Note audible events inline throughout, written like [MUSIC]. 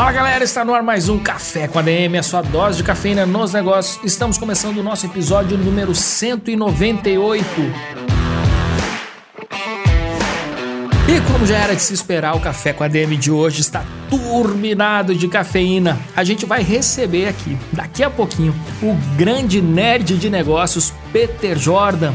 Fala galera, está no ar mais um Café com ADM, a sua dose de cafeína nos negócios. Estamos começando o nosso episódio número 198. E como já era de se esperar, o Café com a DM de hoje está turbinado de cafeína. A gente vai receber aqui, daqui a pouquinho, o grande nerd de negócios Peter Jordan.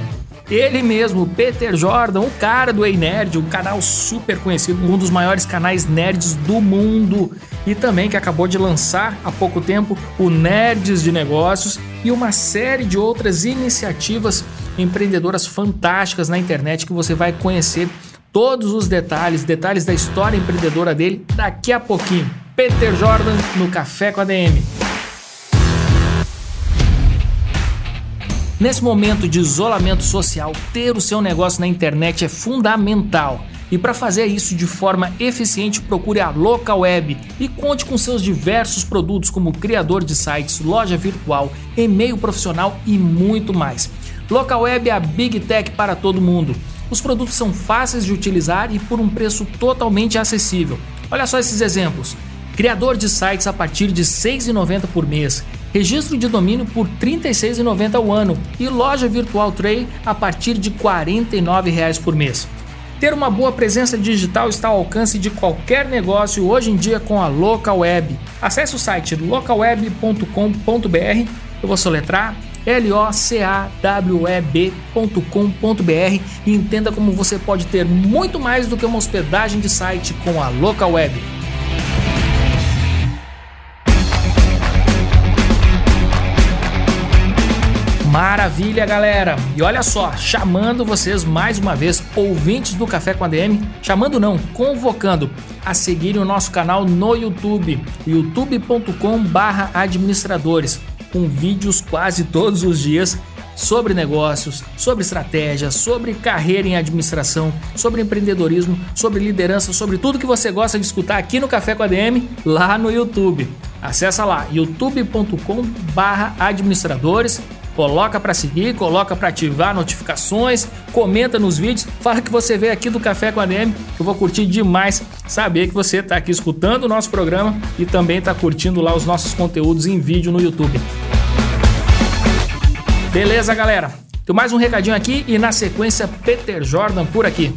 Ele mesmo, Peter Jordan, o cara do Ei Nerd, um canal super conhecido, um dos maiores canais nerds do mundo. E também que acabou de lançar há pouco tempo o Nerds de Negócios e uma série de outras iniciativas empreendedoras fantásticas na internet que você vai conhecer todos os detalhes, detalhes da história empreendedora dele daqui a pouquinho. Peter Jordan no Café com a DM. Nesse momento de isolamento social, ter o seu negócio na internet é fundamental. E para fazer isso de forma eficiente, procure a Local Web e conte com seus diversos produtos como criador de sites, loja virtual, e-mail profissional e muito mais. Local Web é a Big Tech para todo mundo. Os produtos são fáceis de utilizar e por um preço totalmente acessível. Olha só esses exemplos. Criador de sites a partir de R$ 6,90 por mês, registro de domínio por R$ 36,90 ao ano e loja virtual Tray a partir de R$ 49,00 por mês. Ter uma boa presença digital está ao alcance de qualquer negócio hoje em dia com a Local Web. Acesse o site localweb.com.br, eu vou soletrar locaweb.com.br e entenda como você pode ter muito mais do que uma hospedagem de site com a Local Web. Maravilha, galera! E olha só, chamando vocês mais uma vez, ouvintes do Café com a DM, chamando não, convocando a seguirem o nosso canal no YouTube, youtube.com/administradores com vídeos quase todos os dias sobre negócios, sobre estratégia, sobre carreira em administração, sobre empreendedorismo, sobre liderança, sobre tudo que você gosta de escutar aqui no Café com a DM, lá no YouTube. Acessa lá youtube.com/administradores, coloca para seguir, coloca para ativar notificações, comenta nos vídeos, fala que você veio aqui do Café com a DM, que eu vou curtir demais saber que você está aqui escutando o nosso programa e também está curtindo lá os nossos conteúdos em vídeo no YouTube. Beleza, galera? Tem mais um recadinho aqui e na sequência Peter Jordan por aqui.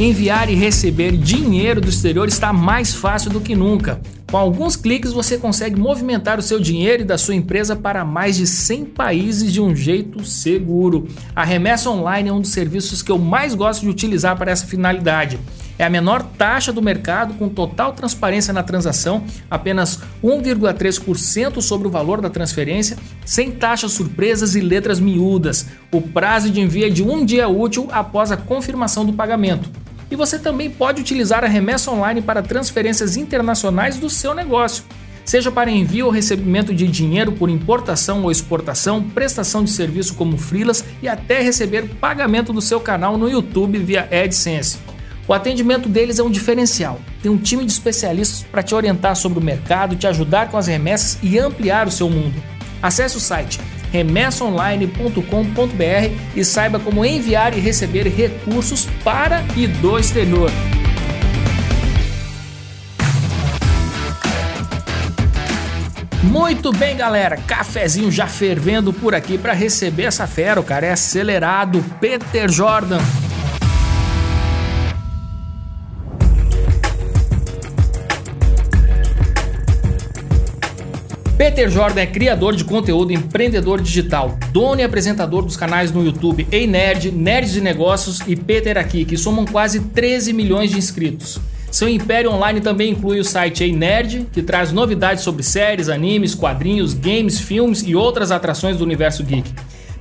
Enviar e receber dinheiro do exterior está mais fácil do que nunca. Com alguns cliques você consegue movimentar o seu dinheiro e da sua empresa para mais de 100 países de um jeito seguro. A remessa online é um dos serviços que eu mais gosto de utilizar para essa finalidade. É a menor taxa do mercado, com total transparência na transação, apenas 1,3% sobre o valor da transferência, sem taxas surpresas e letras miúdas. O prazo de envio é de um dia útil após a confirmação do pagamento. E você também pode utilizar a remessa online para transferências internacionais do seu negócio. Seja para envio ou recebimento de dinheiro por importação ou exportação, prestação de serviço como freelas e até receber pagamento do seu canal no YouTube via AdSense. O atendimento deles é um diferencial. Tem um time de especialistas para te orientar sobre o mercado, te ajudar com as remessas e ampliar o seu mundo. Acesse o site remessaonline.com.br e saiba como enviar e receber recursos para e do exterior. Muito bem, galera. Cafezinho já fervendo por aqui para receber essa fera. O cara é acelerado, Peter Jordan. Peter Jordan é criador de conteúdo empreendedor digital, dono e apresentador dos canais no YouTube Ei Nerd, Nerds de Negócios e Peter Aqui, que somam quase 13 milhões de inscritos. Seu império online também inclui o site Ei Nerd, que traz novidades sobre séries, animes, quadrinhos, games, filmes e outras atrações do universo geek.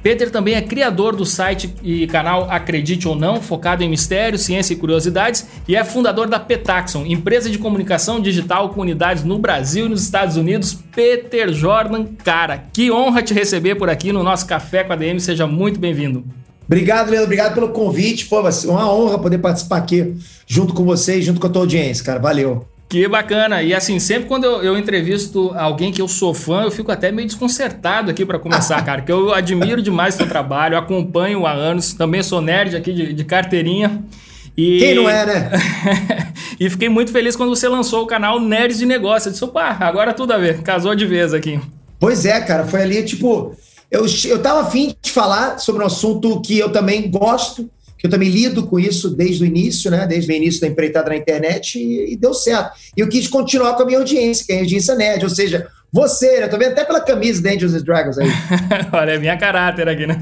Peter também é criador do site e canal Acredite ou Não, focado em mistério, ciência e curiosidades, e é fundador da Petaxon, empresa de comunicação digital com unidades no Brasil e nos Estados Unidos. Peter Jordan, cara, que honra te receber por aqui no nosso Café com a DM, seja muito bem-vindo. Obrigado, Leandro. Obrigado pelo convite. Pô, uma honra poder participar aqui junto com vocês, junto com a tua audiência, cara. Valeu. Que bacana. E assim, sempre quando eu, eu, entrevisto alguém que eu sou fã, eu fico até meio desconcertado aqui para começar, cara. Que eu admiro demais o seu trabalho, acompanho há anos, também sou nerd aqui de, de carteirinha. E... Quem não é, né? [LAUGHS] e fiquei muito feliz quando você lançou o canal Nerds de Negócio. Eu disse, opa, agora tudo a ver, casou de vez aqui. Pois é, cara, foi ali, tipo, eu, eu tava afim de falar sobre um assunto que eu também gosto, que eu também lido com isso desde o início, né? Desde o início da empreitada na internet e, e deu certo. E eu quis continuar com a minha audiência, que é a audiência nerd, ou seja, você, né? Tô vendo até pela camisa da Angels and Dragons aí. [LAUGHS] Olha, é minha caráter aqui, né?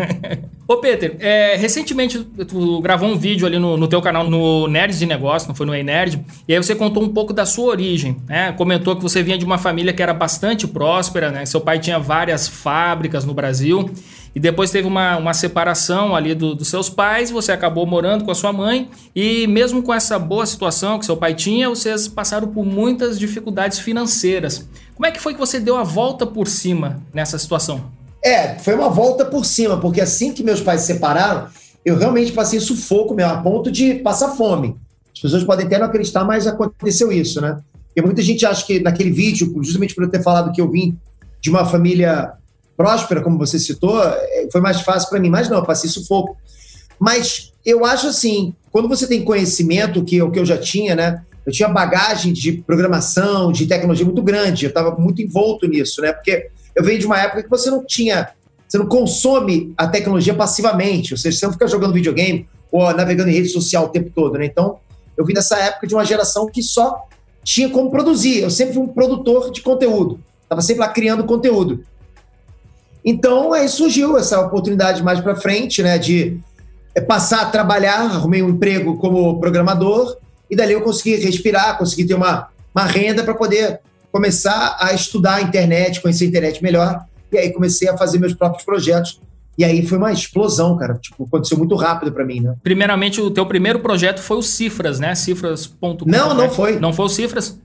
Ô, Peter, é, recentemente tu gravou um vídeo ali no, no teu canal, no Nerds de Negócio, não foi no Ei Nerd, e aí você contou um pouco da sua origem, né? Comentou que você vinha de uma família que era bastante próspera, né? Seu pai tinha várias fábricas no Brasil, e depois teve uma, uma separação ali do, dos seus pais, você acabou morando com a sua mãe, e mesmo com essa boa situação que seu pai tinha, vocês passaram por muitas dificuldades financeiras. Como é que foi que você deu a volta por cima nessa situação? É, foi uma volta por cima, porque assim que meus pais se separaram, eu realmente passei sufoco mesmo, a ponto de passar fome. As pessoas podem até não acreditar, mas aconteceu isso, né? Porque muita gente acha que naquele vídeo, justamente por eu ter falado que eu vim de uma família próspera, como você citou, é, foi mais fácil para mim. Mas não, eu passei sufoco. Mas eu acho assim, quando você tem conhecimento, que é o que eu já tinha, né? eu tinha bagagem de programação, de tecnologia muito grande, eu estava muito envolto nisso, né? Porque eu venho de uma época que você não tinha, você não consome a tecnologia passivamente, ou seja, você não fica jogando videogame ou navegando em rede social o tempo todo, né? Então, eu vim dessa época de uma geração que só tinha como produzir. Eu sempre fui um produtor de conteúdo, estava sempre lá criando conteúdo. Então, aí surgiu essa oportunidade mais para frente, né, de é, passar a trabalhar, arrumei um emprego como programador e dali eu consegui respirar, consegui ter uma, uma renda para poder começar a estudar a internet, conhecer a internet melhor. E aí comecei a fazer meus próprios projetos. E aí foi uma explosão, cara. Tipo, aconteceu muito rápido para mim, né? Primeiramente, o teu primeiro projeto foi o Cifras, né? Cifras.com. Não, não foi. Não foi o Cifras?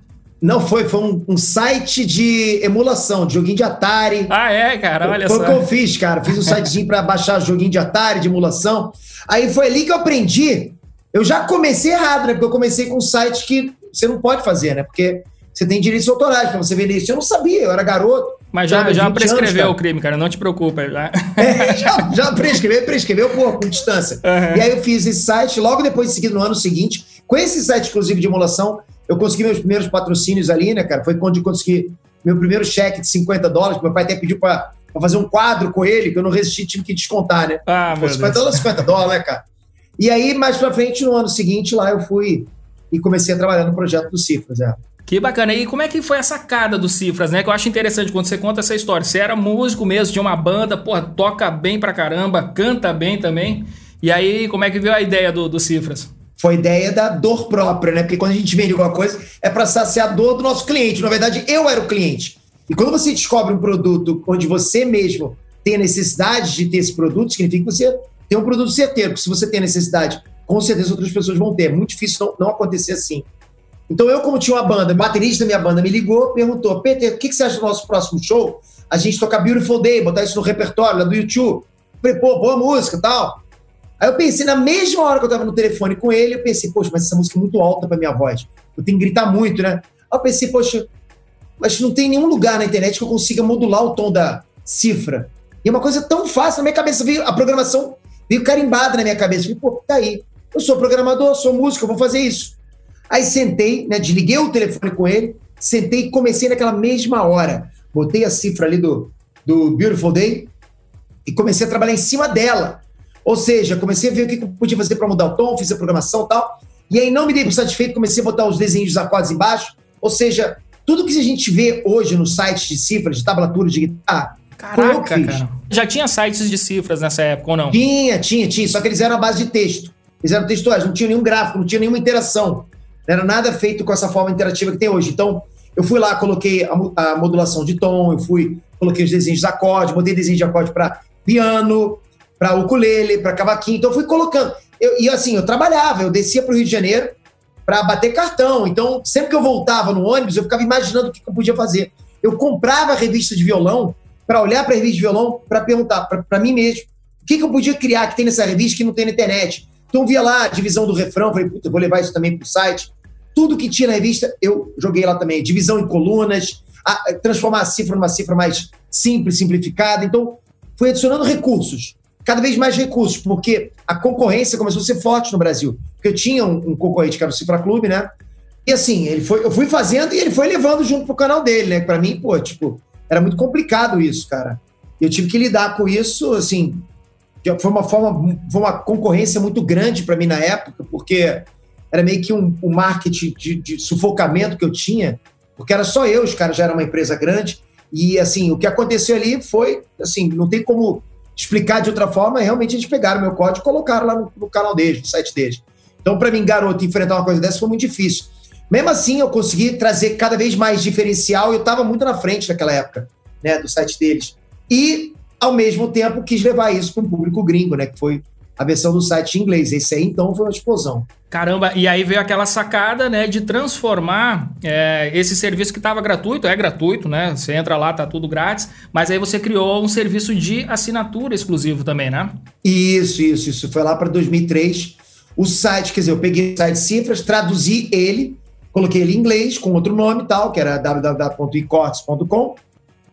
Não foi, foi um, um, site de emulação, de joguinho de Atari. Ah, é, cara, olha foi só. Foi o que eu fiz, cara. Fiz um sitezinho para baixar joguinho de Atari, de emulação. Aí foi ali que eu aprendi eu já comecei errado, né? Porque eu comecei com um site que você não pode fazer, né? Porque você tem direitos autorais para você vender isso. Eu não sabia, eu era garoto. Mas já, já prescreveu anos, o crime, cara, não te preocupa. Já, é, já, já prescreveu, prescreveu, pô, com distância. Uhum. E aí eu fiz esse site, logo depois de seguir no ano seguinte, com esse site exclusivo de emulação, eu consegui meus primeiros patrocínios ali, né, cara? Foi quando eu consegui meu primeiro cheque de 50 dólares, que meu pai até pediu para fazer um quadro com ele, que eu não resisti, tive que descontar, né? Ah, pô, 50 dólares, 50 dólares, né, cara? E aí, mais pra frente, no ano seguinte, lá eu fui e comecei a trabalhar no projeto do Cifras. É. Que bacana. E como é que foi a sacada do Cifras, né? Que eu acho interessante quando você conta essa história. Você era músico mesmo, tinha uma banda, porra, toca bem pra caramba, canta bem também. E aí, como é que veio a ideia do, do Cifras? Foi ideia da dor própria, né? Porque quando a gente vende alguma coisa, é para saciar a dor do nosso cliente. Na verdade, eu era o cliente. E quando você descobre um produto onde você mesmo tem a necessidade de ter esse produto, significa que você ter um produto certeiro, porque se você tem necessidade, com certeza outras pessoas vão ter. É muito difícil não, não acontecer assim. Então, eu, como tinha uma banda, baterista da minha banda me ligou, perguntou: Peter, o que, que você acha do nosso próximo show? A gente tocar Beautiful Day, botar isso no repertório lá do YouTube. Falei, pô, boa música tal. Aí eu pensei, na mesma hora que eu tava no telefone com ele, eu pensei, poxa, mas essa música é muito alta pra minha voz. Eu tenho que gritar muito, né? Aí eu pensei, poxa, mas não tem nenhum lugar na internet que eu consiga modular o tom da cifra. E é uma coisa tão fácil, na minha cabeça veio a programação Veio carimbado na minha cabeça. Falei, pô, tá aí. Eu sou programador, sou músico, eu vou fazer isso. Aí sentei, né, desliguei o telefone com ele, sentei e comecei naquela mesma hora. Botei a cifra ali do, do Beautiful Day e comecei a trabalhar em cima dela. Ou seja, comecei a ver o que eu podia fazer para mudar o tom, fiz a programação e tal. E aí não me dei por satisfeito, comecei a botar os desenhos dos acordes embaixo. Ou seja, tudo que a gente vê hoje no site de cifras, de tablatura de guitarra, Caraca, cara. Já tinha sites de cifras nessa época ou não? Tinha, tinha, tinha. Só que eles eram a base de texto. Eles eram textuais, não tinha nenhum gráfico, não tinha nenhuma interação. Não era nada feito com essa forma interativa que tem hoje. Então, eu fui lá, coloquei a, a modulação de tom, eu fui, coloquei os desenhos de acorde, botei desenho de acorde para piano, para ukulele, para cavaquinho. Então eu fui colocando. Eu, e assim, eu trabalhava, eu descia para o Rio de Janeiro para bater cartão. Então, sempre que eu voltava no ônibus, eu ficava imaginando o que eu podia fazer. Eu comprava revista de violão para olhar para a revista de violão para perguntar para mim mesmo o que, que eu podia criar que tem nessa revista que não tem na internet. Então, eu via lá a divisão do refrão, falei, puta, vou levar isso também para o site. Tudo que tinha na revista, eu joguei lá também. Divisão em colunas, a, transformar a cifra numa cifra mais simples, simplificada. Então, fui adicionando recursos cada vez mais recursos, porque a concorrência começou a ser forte no Brasil. Porque eu tinha um, um concorrente que era o Cifra Clube, né? E assim, ele foi, eu fui fazendo e ele foi levando junto pro canal dele, né? Para mim, pô, tipo, era muito complicado isso, cara. Eu tive que lidar com isso, assim, foi uma forma, foi uma concorrência muito grande para mim na época, porque era meio que um, um marketing de, de, sufocamento que eu tinha, porque era só eu, os caras já eram uma empresa grande, e assim, o que aconteceu ali foi, assim, não tem como explicar de outra forma, realmente eles pegaram meu código e colocaram lá no, no canal deles, no site deles. Então, para mim, garoto, enfrentar uma coisa dessa foi muito difícil. Mesmo assim, eu consegui trazer cada vez mais diferencial e eu estava muito na frente naquela época, né, do site deles. E, ao mesmo tempo, quis levar isso para um público gringo, né, que foi a versão do site em inglês. Esse aí, então, foi uma explosão. Caramba, e aí veio aquela sacada, né, de transformar é, esse serviço que estava gratuito, é gratuito, né? Você entra lá, tá tudo grátis, mas aí você criou um serviço de assinatura exclusivo também, né? Isso, isso, isso. Foi lá para 2003. O site, quer dizer, eu peguei o site Cifras, traduzi ele, coloquei ele em inglês, com outro nome e tal, que era www.icortes.com.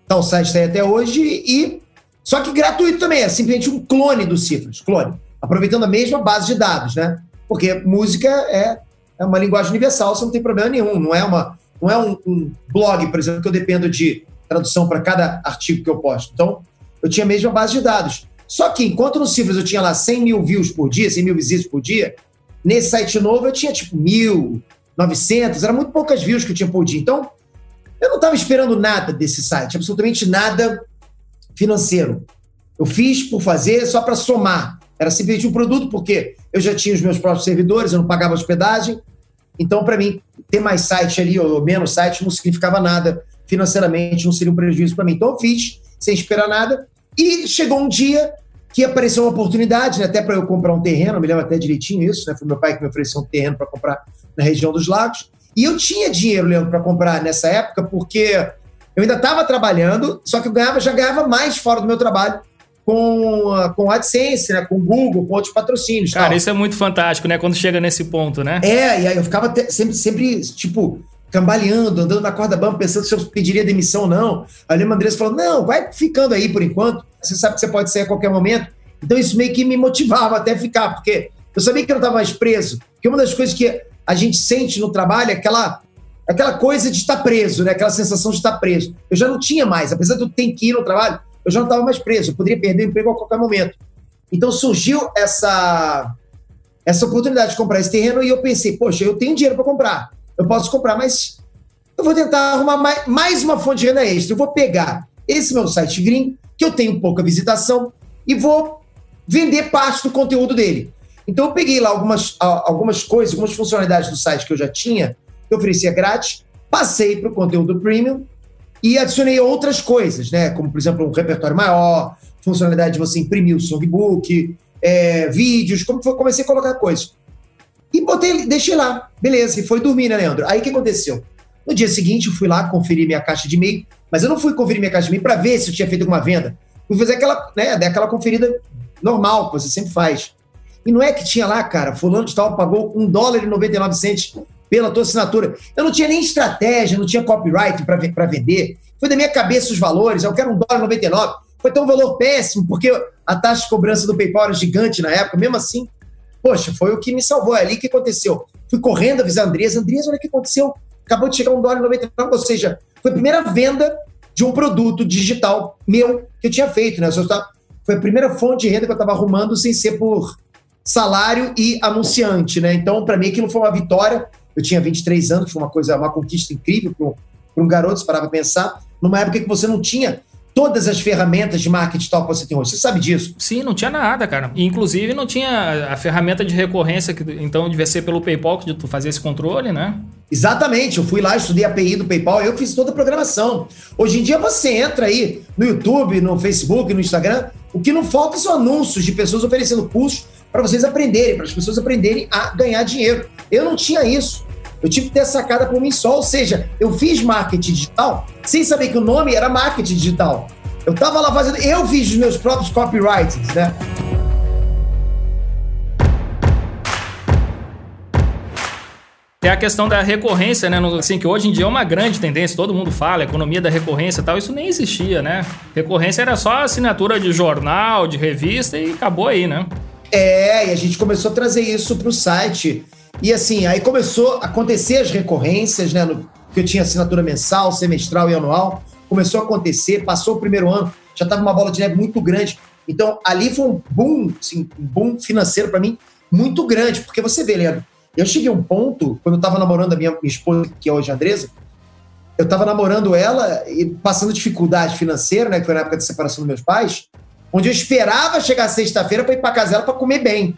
Então o site está aí até hoje e. Só que gratuito também, é simplesmente um clone do Cifras, clone aproveitando a mesma base de dados, né? Porque música é, é uma linguagem universal, você não tem problema nenhum. Não é, uma, não é um, um blog, por exemplo, que eu dependo de tradução para cada artigo que eu posto. Então, eu tinha a mesma base de dados. Só que enquanto no Cifras eu tinha lá 100 mil views por dia, 100 mil visitas por dia, nesse site novo eu tinha tipo mil, 900, era muito poucas views que eu tinha por dia. Então, eu não estava esperando nada desse site, absolutamente nada financeiro. Eu fiz por fazer só para somar. Era simplesmente um produto, porque eu já tinha os meus próprios servidores, eu não pagava hospedagem. Então, para mim, ter mais site ali ou menos site não significava nada financeiramente, não seria um prejuízo para mim. Então, eu fiz sem esperar nada. E chegou um dia que apareceu uma oportunidade, né, até para eu comprar um terreno, eu me lembro até direitinho isso, né, foi meu pai que me ofereceu um terreno para comprar na região dos lagos. E eu tinha dinheiro, Leandro, para comprar nessa época, porque eu ainda estava trabalhando, só que eu ganhava, já ganhava mais fora do meu trabalho com, com AdSense, né? Com Google, com outros patrocínios. Cara, tal. isso é muito fantástico, né? Quando chega nesse ponto, né? É, e aí eu ficava sempre, sempre, tipo, cambaleando, andando na corda bamba, pensando se eu pediria demissão ou não. Aí o Andrés falou: não, vai ficando aí por enquanto. Você sabe que você pode sair a qualquer momento. Então isso meio que me motivava até ficar, porque eu sabia que eu não estava mais preso. Porque uma das coisas que a gente sente no trabalho é aquela, aquela coisa de estar preso, né? Aquela sensação de estar preso. Eu já não tinha mais, apesar de eu ter que ir no trabalho, eu já não estava mais preso, eu poderia perder o emprego a qualquer momento. Então surgiu essa, essa oportunidade de comprar esse terreno e eu pensei, poxa, eu tenho dinheiro para comprar, eu posso comprar, mas eu vou tentar arrumar mais, mais uma fonte de renda extra. Eu vou pegar esse meu site gringo, que eu tenho pouca visitação, e vou vender parte do conteúdo dele. Então eu peguei lá algumas, algumas coisas, algumas funcionalidades do site que eu já tinha, que eu oferecia grátis, passei para o conteúdo premium e adicionei outras coisas, né? Como, por exemplo, um repertório maior, funcionalidade de você imprimir o songbook, é, vídeos, como foi, comecei a colocar coisas. E botei, deixei lá. Beleza, e foi dormir, né, Leandro? Aí o que aconteceu? No dia seguinte, eu fui lá conferir minha caixa de e-mail, mas eu não fui conferir minha caixa de e-mail para ver se eu tinha feito alguma venda. Fui fazer aquela, né, aquela conferida normal que você sempre faz. E não é que tinha lá, cara, fulano de tal pagou um dólar e 99 centos pela tua assinatura. Eu não tinha nem estratégia, não tinha copyright para vender. Foi da minha cabeça os valores, eu quero um dólar 99. Foi até um valor péssimo, porque a taxa de cobrança do PayPal era gigante na época. Mesmo assim, poxa, foi o que me salvou. É ali que aconteceu. Fui correndo avisar a Andresa. Andresa, olha o que aconteceu. Acabou de chegar um dólar 99. Ou seja, foi a primeira venda de um produto digital meu que eu tinha feito. Né? Foi a primeira fonte de renda que eu estava arrumando sem ser por salário e anunciante. Né? Então, para mim, aquilo foi uma vitória. Eu tinha 23 anos, foi uma coisa, uma conquista incrível para um, garoto, se parar para pensar, numa época que você não tinha todas as ferramentas de marketing tal que você tem hoje. Você sabe disso? Sim, não tinha nada, cara. Inclusive não tinha a ferramenta de recorrência, que então devia ser pelo PayPal que tu fazia esse controle, né? Exatamente, eu fui lá, estudei a API do PayPal, eu fiz toda a programação. Hoje em dia você entra aí no YouTube, no Facebook, no Instagram, O que não falta são anúncios de pessoas oferecendo cursos para vocês aprenderem, para as pessoas aprenderem a ganhar dinheiro. Eu não tinha isso. Eu tive que ter sacada por mim só, ou seja, eu fiz marketing digital sem saber que o nome era marketing digital. Eu estava lá fazendo, eu fiz os meus próprios copyrights, né? Tem a questão da recorrência, né? Assim, que hoje em dia é uma grande tendência, todo mundo fala, economia da recorrência e tal, isso nem existia, né? Recorrência era só assinatura de jornal, de revista e acabou aí, né? É, e a gente começou a trazer isso para o site. E assim, aí começou a acontecer as recorrências, né? No, porque eu tinha assinatura mensal, semestral e anual. Começou a acontecer, passou o primeiro ano, já estava uma bola de neve muito grande. Então, ali foi um boom, assim, um boom financeiro para mim muito grande, porque você vê, Leandro, eu cheguei a um ponto, quando eu estava namorando a minha, minha, esposa, que é hoje a Andresa, eu estava namorando ela e passando dificuldade financeira, né? Que foi na época da separação dos meus pais, onde eu esperava chegar sexta-feira para ir para casa dela para comer bem.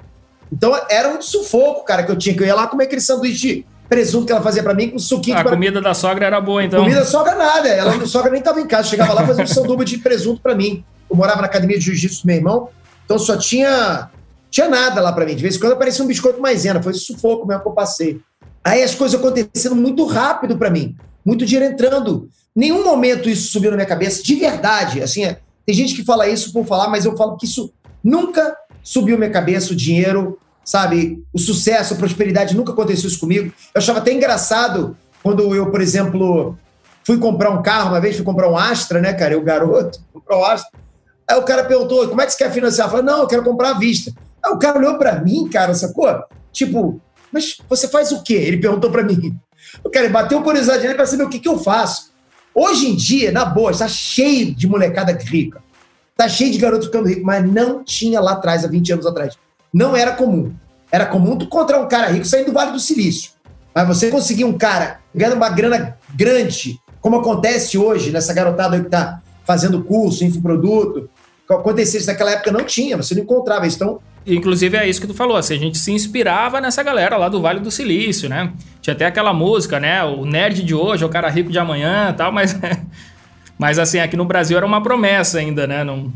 Então era um sufoco, cara, que eu tinha que eu ia lá comer aquele sanduíche de presunto que ela fazia para mim com suquinho. A comida da sogra era boa, então. Comida da sogra nada, ela a sogra nem estava em casa, chegava lá fazia um [LAUGHS] sanduíche de presunto para mim. Eu morava na academia de jiu-jitsu do meu irmão, então só tinha tinha nada lá para mim. De vez em quando aparecia um biscoito maisena, foi sufoco mesmo que eu passei. Aí as coisas acontecendo muito rápido para mim, muito dinheiro entrando. Nenhum momento isso subiu na minha cabeça, de verdade. Assim, é, tem gente que fala isso por falar, mas eu falo que isso nunca subiu minha cabeça, o dinheiro, sabe? O sucesso, a prosperidade, nunca aconteceu isso comigo. Eu achava até engraçado quando eu, por exemplo, fui comprar um carro, uma vez fui comprar um Astra, né, cara? Eu, garoto, [LAUGHS] comprou um Astra. Aí o cara perguntou, como é que você quer financiar? Eu falei, não, eu quero comprar à vista. Aí o cara olhou para mim, cara, sacou? Tipo, mas você faz o quê? Ele perguntou para mim. O cara bateu curiosidade nele para saber o que, que eu faço. Hoje em dia, na boa, está cheio de molecada rica. Está cheio de garoto ficando rico, mas não tinha lá atrás, há 20 anos atrás. Não era comum. Era comum tu encontrar um cara rico saindo do Vale do Silício. Mas você conseguir um cara ganhando uma grana grande, como acontece hoje nessa garotada que está fazendo curso, infoproduto, acontecesse naquela época não tinha, você não encontrava. Então, Inclusive é isso que tu falou, assim, a gente se inspirava nessa galera lá do Vale do Silício, né? Tinha até aquela música, né? O nerd de hoje o cara rico de amanhã tal, mas, [LAUGHS] mas assim, aqui no Brasil era uma promessa ainda, né? Não,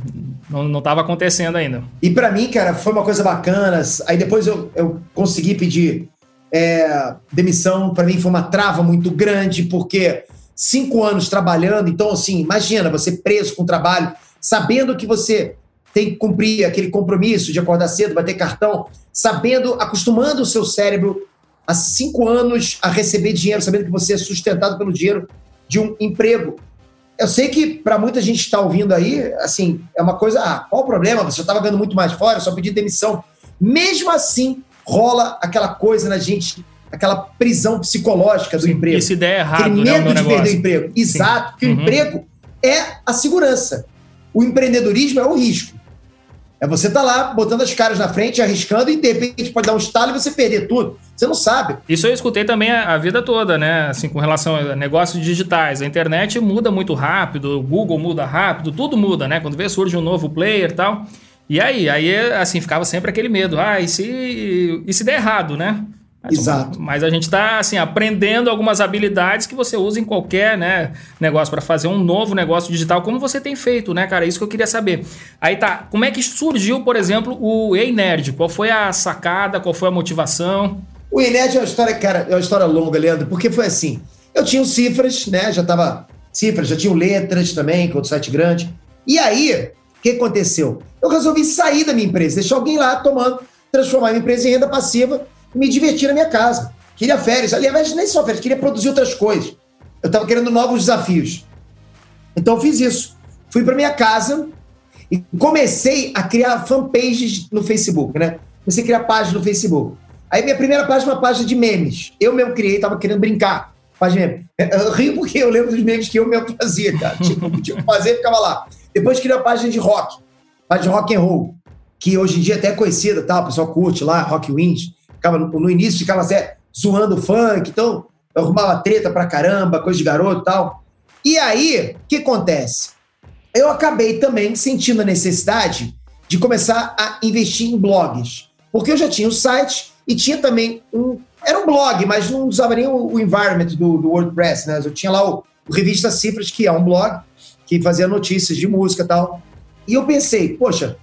não, não tava acontecendo ainda. E para mim, cara, foi uma coisa bacana. Aí depois eu, eu consegui pedir é, demissão, para mim foi uma trava muito grande, porque cinco anos trabalhando, então assim, imagina, você preso com trabalho, sabendo que você tem que cumprir aquele compromisso de acordar cedo, bater cartão, sabendo, acostumando o seu cérebro há cinco anos a receber dinheiro, sabendo que você é sustentado pelo dinheiro de um emprego. Eu sei que para muita gente que está ouvindo aí, assim, é uma coisa, ah, qual o problema? Você estava ganhando muito mais fora, só pedir demissão. Mesmo assim, rola aquela coisa na gente, aquela prisão psicológica do Sim, emprego. E se der errado, Aquele né, medo de negócio. perder o emprego. Exato, porque Uhum. o emprego é a segurança. O empreendedorismo é o risco. É você estar lá botando as caras na frente, arriscando e de repente pode dar um estalo e você perder tudo. Você não sabe. Isso eu escutei também a, a vida toda, né? Assim, com relação a negócios digitais. A internet muda muito rápido, o Google muda rápido, tudo muda, né? Quando vê surge um novo player e tal. E aí, aí assim, ficava sempre aquele medo. Ah, e se, e se der errado, né? Mas, Exato. Mas a gente está assim, aprendendo algumas habilidades que você usa em qualquer né, negócio para fazer um novo negócio digital, como você tem feito, né, cara? Isso que eu queria saber. Aí tá, como é que surgiu, por exemplo, o Ei Nerd? Qual foi a sacada? Qual foi a motivação? O Ened é uma história, cara, é uma história longa, Leandro, porque foi assim. Eu tinha cifras, né? Já tava cifras, já tinha letras também, que é outro site grande. E aí, o que aconteceu? Eu resolvi sair da minha empresa, deixar alguém lá tomando, transformar a minha empresa em renda passiva me divertir na minha casa. Queria férias, aliás, nem só férias, queria produzir outras coisas. Eu estava querendo novos desafios. Então fiz isso. Fui para minha casa e comecei a criar fanpages no Facebook, né? Comecei a criar páginas no Facebook. Aí minha primeira página é uma página de memes. Eu mesmo criei, tava querendo brincar. Página de meme. Eu rio porque eu lembro dos memes que eu mesmo fazia, cara. [LAUGHS] Tipo, tipo fazer, ficava lá. Depois criei uma página de rock. Página de rock and roll. Que hoje em dia até é conhecida, tá? o pessoal curte lá, Rock Wins. Ficava no, no início ficava até zoando funk, então eu arrumava treta pra caramba, coisa de garoto e tal. E aí, o que acontece? Eu acabei também sentindo a necessidade de começar a investir em blogs. Porque eu já tinha o site e tinha também um. Era um blog, mas não usava nem o, o environment do, do WordPress, né? Eu tinha lá o, o Revista Cifras, que é um blog que fazia notícias de música e tal. E eu pensei, poxa,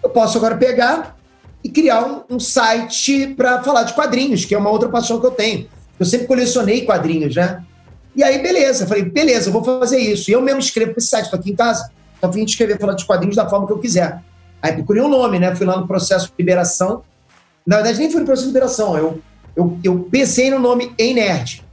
eu posso agora pegar e criar um, um site para falar de quadrinhos, que é uma outra paixão que eu tenho. Eu sempre colecionei quadrinhos, né? E aí, beleza, falei, beleza, vou fazer isso. E eu mesmo escrevo para esse site, estou aqui em casa, estou a de escrever, falar de quadrinhos da forma que eu quiser. Aí procurei um nome, né? Fui lá no processo de liberação. Na verdade, nem foi no processo de liberação, eu, eu, eu pensei no nome Ei Nerd.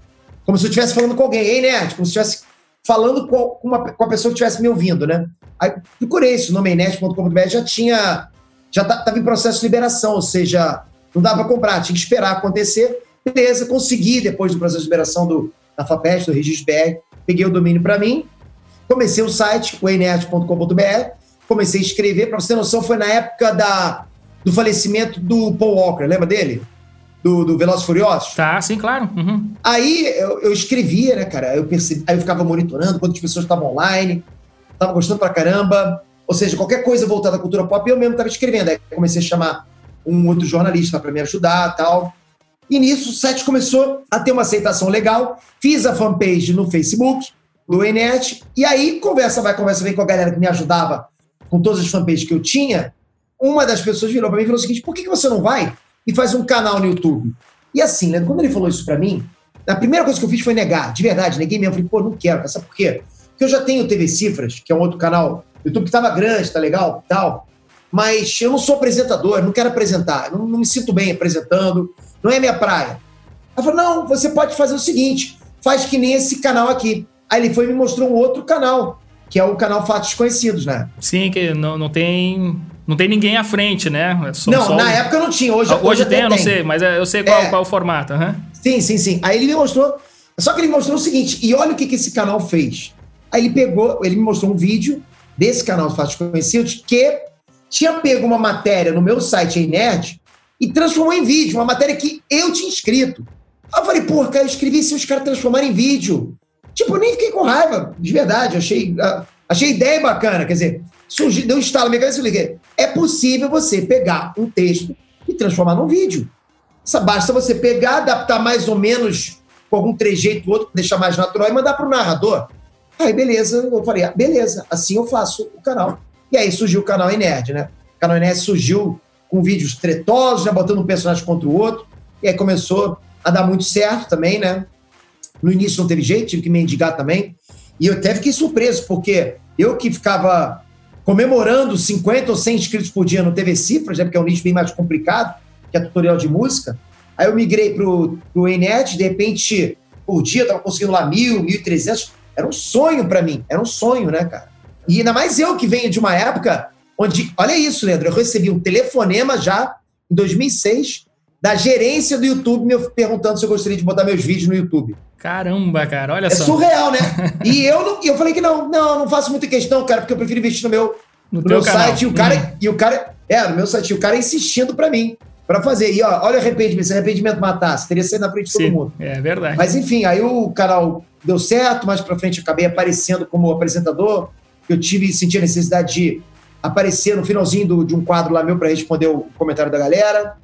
Como se eu estivesse falando com alguém, Ei Nerd, como se eu estivesse falando com, uma, com a pessoa que estivesse me ouvindo, né? Aí procurei esse nome einet.com.br, já tinha, já estava tá, em processo de liberação, ou seja, não dava para comprar, tinha que esperar acontecer. Beleza, consegui, depois do processo de liberação do, da FAPEST, do Registro BR, peguei o domínio para mim, comecei o site, o einet.com.br, comecei a escrever, para você ter noção, foi na época da, do falecimento do Paul Walker, lembra dele? do, do Velozes Furiosos? Tá, sim, claro. Uhum. Aí eu, eu, escrevia, né, cara? Eu percebi, aí eu ficava monitorando quantas pessoas estavam online, estavam gostando pra caramba. Ou seja, qualquer coisa voltada à cultura pop, eu mesmo estava escrevendo. Aí comecei a chamar um outro jornalista para me ajudar tal. E nisso o site começou a ter uma aceitação legal. Fiz a fanpage no Facebook, do Enet, e aí conversa vai, conversa vem com a galera que me ajudava com todas as fanpages que eu tinha. Uma das pessoas virou para mim e falou o seguinte: por que, que você não vai e faz um canal no YouTube. E assim, né, quando ele falou isso para mim, a primeira coisa que eu fiz foi negar, de verdade, neguei mesmo. Falei, pô, não quero, sabe por quê? Porque eu já tenho TV Cifras, que é um outro canal, YouTube que tava grande, tá legal, tal, mas eu não sou apresentador, não quero apresentar, não, não me sinto bem apresentando, não é minha praia. Ela falou, não, você pode fazer o seguinte, faz que nem esse canal aqui. Aí ele foi e me mostrou um outro canal, que é o canal Fatos Desconhecidos, né? Sim, que não, não tem não tem ninguém à frente, né? É só, não, só na época não tinha. Hoje, hoje, hoje tem, eu não sei, mas é, eu sei qual, é. qual é o formato. Uhum. Sim, sim, sim. Aí ele me mostrou. Só que ele mostrou o seguinte, e olha o que, que esse canal fez. Aí ele pegou, ele me mostrou um vídeo desse canal dos Fatos Conhecidos que tinha pego uma matéria no meu site aí Nerd e transformou em vídeo, uma matéria que eu tinha escrito. Aí eu falei, porra, cara, eu escrevi se os caras transformarem em vídeo. Tipo, eu nem fiquei com raiva, de verdade. Achei, ah, achei ideia bacana. Quer dizer, surgiu, deu um estalo na minha cabeça e liguei. É possível você pegar um texto e transformar num vídeo. Basta você pegar, adaptar mais ou menos com algum trejeito ou outro, deixar mais natural e mandar para o narrador. Aí, beleza, eu falei, ah, beleza, assim eu faço o canal. E aí surgiu o canal Enerd, né? O canal Enerd surgiu com vídeos tretosos, já botando um personagem contra o outro, e aí começou a dar muito certo também, né? No início não teve jeito, tive que mendigar também. E eu até fiquei surpreso, porque eu que ficava comemorando 50 ou 100 inscritos por dia no TV Cifras, né, porque é um nicho bem mais complicado, que é tutorial de música. Aí eu migrei pro, pro Enet, de repente, por dia, eu tava conseguindo lá mil, mil e trezentos. Era um sonho para mim, era um sonho, né, cara? E ainda mais eu que venho de uma época onde, olha isso, Leandro, eu recebi um telefonema já em 2006 da gerência do YouTube me perguntando se eu gostaria de botar meus vídeos no YouTube. Caramba, cara, olha é só. É surreal, né? [LAUGHS] e eu, não, eu falei que não, não, não faço muita questão, cara, porque eu prefiro investir no meu, no, no meu canal. site. E o cara, hum. e o cara, é, no meu site, e o cara insistindo para mim, para fazer. E ó, olha o arrependimento, se arrependimento matasse, teria saído na frente de todo Sim, mundo. É verdade. Mas enfim, aí o canal deu certo, mais para frente acabei aparecendo como apresentador. Eu tive, senti a necessidade de aparecer no finalzinho do, de um quadro lá meu para responder o comentário da galera.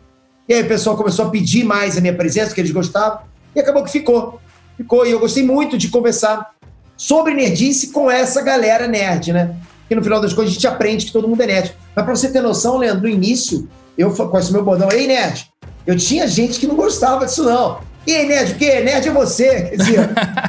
E aí o pessoal começou a pedir mais a minha presença, que eles gostavam, e acabou que ficou ficou. E eu gostei muito de conversar sobre nerdice com essa galera nerd, né? Que no final das contas a gente aprende que todo mundo é nerd. Mas pra você ter noção, Leandro, no início, eu com esse meu bordão, ei, nerd, eu tinha gente que não gostava disso, não. E aí, nerd, o quê? Nerd é você. Quer dizer,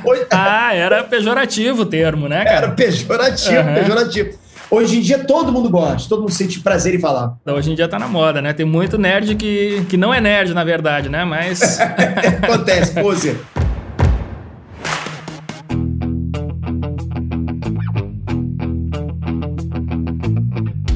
hoje... [LAUGHS] ah, era pejorativo o termo, né, cara? Era pejorativo, uhum. pejorativo. Hoje em dia todo mundo gosta, todo mundo sente prazer em falar. Então, hoje em dia tá na moda, né? Tem muito nerd que, que não é nerd, na verdade, né? Mas. [LAUGHS] Acontece, pose.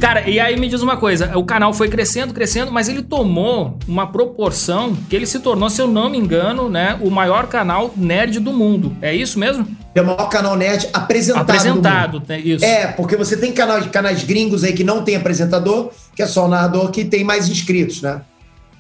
Cara, e aí me diz uma coisa: o canal foi crescendo, crescendo, mas ele tomou uma proporção que ele se tornou, se eu não me engano, né, o maior canal nerd do mundo. É isso mesmo? É o maior canal nerd apresentado. Apresentado, né, isso. É, porque você tem canais, canais gringos aí que não tem apresentador, que é só o narrador que tem mais inscritos, né?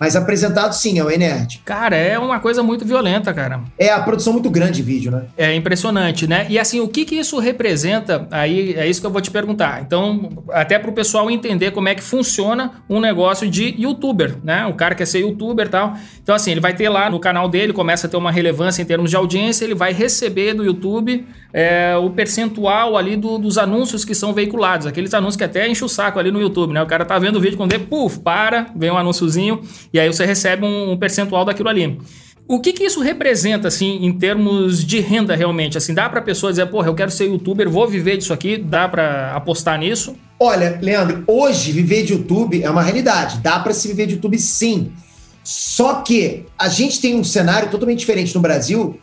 Mas apresentado sim, é o Enerd. Cara, é uma coisa muito violenta, cara. É a produção muito grande de vídeo, né? É impressionante, né? E assim, o que que isso representa? Aí é isso que eu vou te perguntar. Então, até para o pessoal entender como é que funciona um negócio de youtuber, né? O cara quer ser youtuber e tal. Então, assim, ele vai ter lá no canal dele, começa a ter uma relevância em termos de audiência, ele vai receber do YouTube é, o percentual ali do, dos anúncios que são veiculados. Aqueles anúncios que até enche o saco ali no YouTube, né? O cara tá vendo o vídeo, quando ele, puf, para, vem um anúnciozinho e aí você recebe um, um percentual daquilo ali. O que, que isso representa, assim, em termos de renda realmente? Assim, dá para pessoa dizer, porra, eu quero ser youtuber, vou viver disso aqui, dá para apostar nisso? Olha, Leandro, hoje viver de YouTube é uma realidade. Dá para se viver de YouTube sim. Só que a gente tem um cenário totalmente diferente no Brasil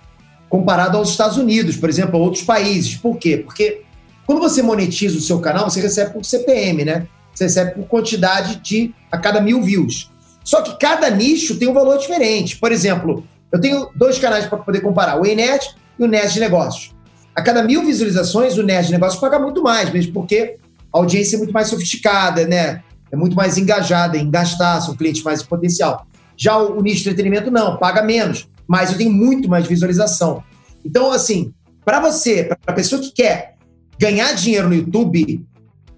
comparado aos Estados Unidos, por exemplo, a outros países. Por quê? Porque quando você monetiza o seu canal, você recebe por CPM, né? Você recebe por quantidade de a cada mil views. Só que cada nicho tem um valor diferente. Por exemplo, eu tenho dois canais para poder comparar, o Enet e o Nerd de Negócios. A cada mil visualizações, o Nerd de Negócios paga muito mais, mesmo porque a audiência é muito mais sofisticada, né? É muito mais engajada em gastar, são clientes mais potencial. Já o, o nicho de entretenimento, não, paga menos, mas eu tenho muito mais visualização. Então, assim, para você, para a pessoa que quer ganhar dinheiro no YouTube,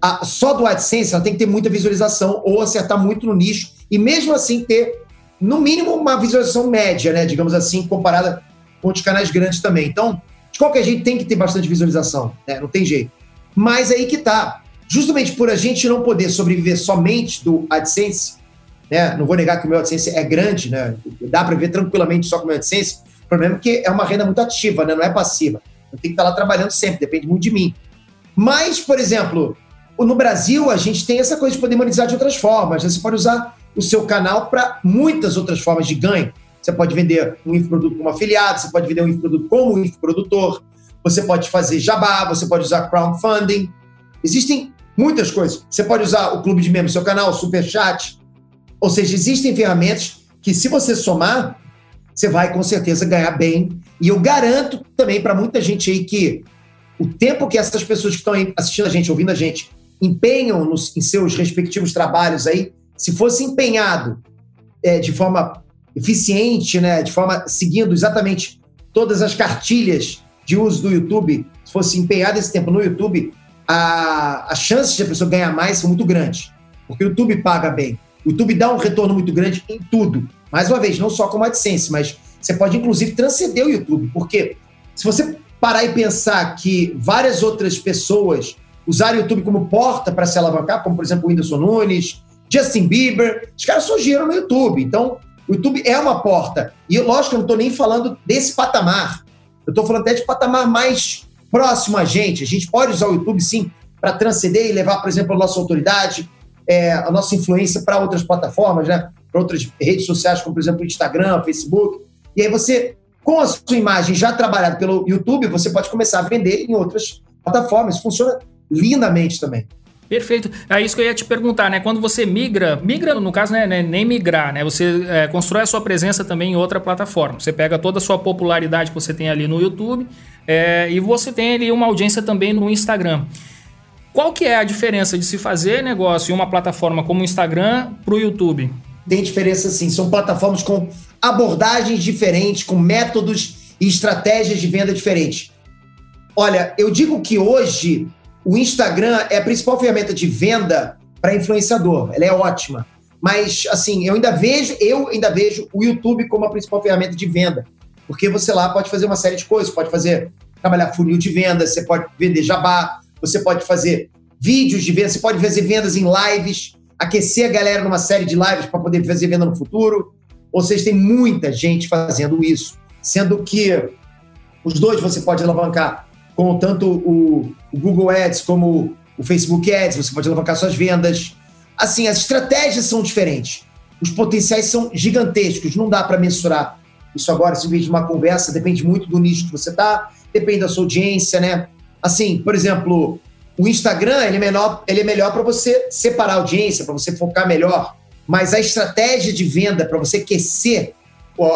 a, só do AdSense ela tem que ter muita visualização ou acertar muito no nicho e mesmo assim ter, no mínimo, uma visualização média, né? Digamos assim, comparada com outros canais grandes também. Então, de qualquer jeito, tem que ter bastante visualização, né? Não tem jeito. Mas aí que tá. Justamente por a gente não poder sobreviver somente do AdSense, né? Não vou negar que o meu AdSense é grande, né? Dá para viver tranquilamente só com o meu AdSense. O problema é que é uma renda muito ativa, né? Não é passiva. Eu tenho que estar lá trabalhando sempre, depende muito de mim. Mas, por exemplo, no Brasil, a gente tem essa coisa de poder monetizar de outras formas. Né? Você pode usar o seu canal para muitas outras formas de ganho. Você pode vender um infoproduto como afiliado, você pode vender um infoproduto como um infoprodutor, você pode fazer jabá, você pode usar crowdfunding. Existem muitas coisas. Você pode usar o clube de membros do seu canal, o superchat. Ou seja, existem ferramentas que, se você somar, você vai com certeza ganhar bem. E eu garanto também para muita gente aí que o tempo que essas pessoas que estão assistindo a gente, ouvindo a gente, empenham nos, em seus respectivos trabalhos aí, se fosse empenhado é, de forma eficiente, né, de forma seguindo exatamente todas as cartilhas de uso do YouTube, se fosse empenhado esse tempo no YouTube, a, a chance de a pessoa ganhar mais são muito grandes, porque o YouTube paga bem. O YouTube dá um retorno muito grande em tudo. Mais uma vez, não só como AdSense, mas você pode inclusive transcender o YouTube, porque se você parar e pensar que várias outras pessoas usaram o YouTube como porta para se alavancar, como por exemplo o Whindersson Nunes, Justin Bieber, os caras surgiram no YouTube. Então, o YouTube é uma porta. E lógico, eu não estou nem falando desse patamar. Eu estou falando até de patamar mais próximo a gente. A gente pode usar o YouTube, sim, para transcender e levar, por exemplo, a nossa autoridade, é, a nossa influência para outras plataformas, né? para outras redes sociais, como, por exemplo, o Instagram, Facebook. E aí você, com a sua imagem já trabalhada pelo YouTube, você pode começar a vender em outras plataformas. Funciona lindamente também. Perfeito. É isso que eu ia te perguntar, né? Quando você migra, migra no caso, né, né nem migrar, né? Você é, constrói a sua presença também em outra plataforma. Você pega toda a sua popularidade que você tem ali no YouTube é, e você tem ali uma audiência também no Instagram. Qual que é a diferença de se fazer negócio em uma plataforma como o Instagram para o YouTube? Tem diferença sim. São plataformas com abordagens diferentes, com métodos e estratégias de venda diferentes. Olha, eu digo que hoje o Instagram é a principal ferramenta de venda para influenciador. Ela é ótima. Mas, assim, eu ainda vejo, eu ainda vejo o YouTube como a principal ferramenta de venda. Porque você lá pode fazer uma série de coisas, pode fazer, trabalhar funil de venda, você pode vender jabá, você pode fazer vídeos de venda, você pode fazer vendas em lives, aquecer a galera numa série de lives para poder fazer venda no futuro. Ou seja, tem muita gente fazendo isso. Sendo que os dois você pode alavancar com tanto o, Google Ads como o Facebook Ads, você pode alavancar suas vendas. Assim, as estratégias são diferentes. Os potenciais são gigantescos, não dá para mensurar isso agora, simplesmente uma conversa, depende muito do nicho que você está, depende da sua audiência, né? Assim, por exemplo, o Instagram ele é melhor, ele é melhor para você separar a audiência, para você focar melhor. Mas a estratégia de venda para você aquecer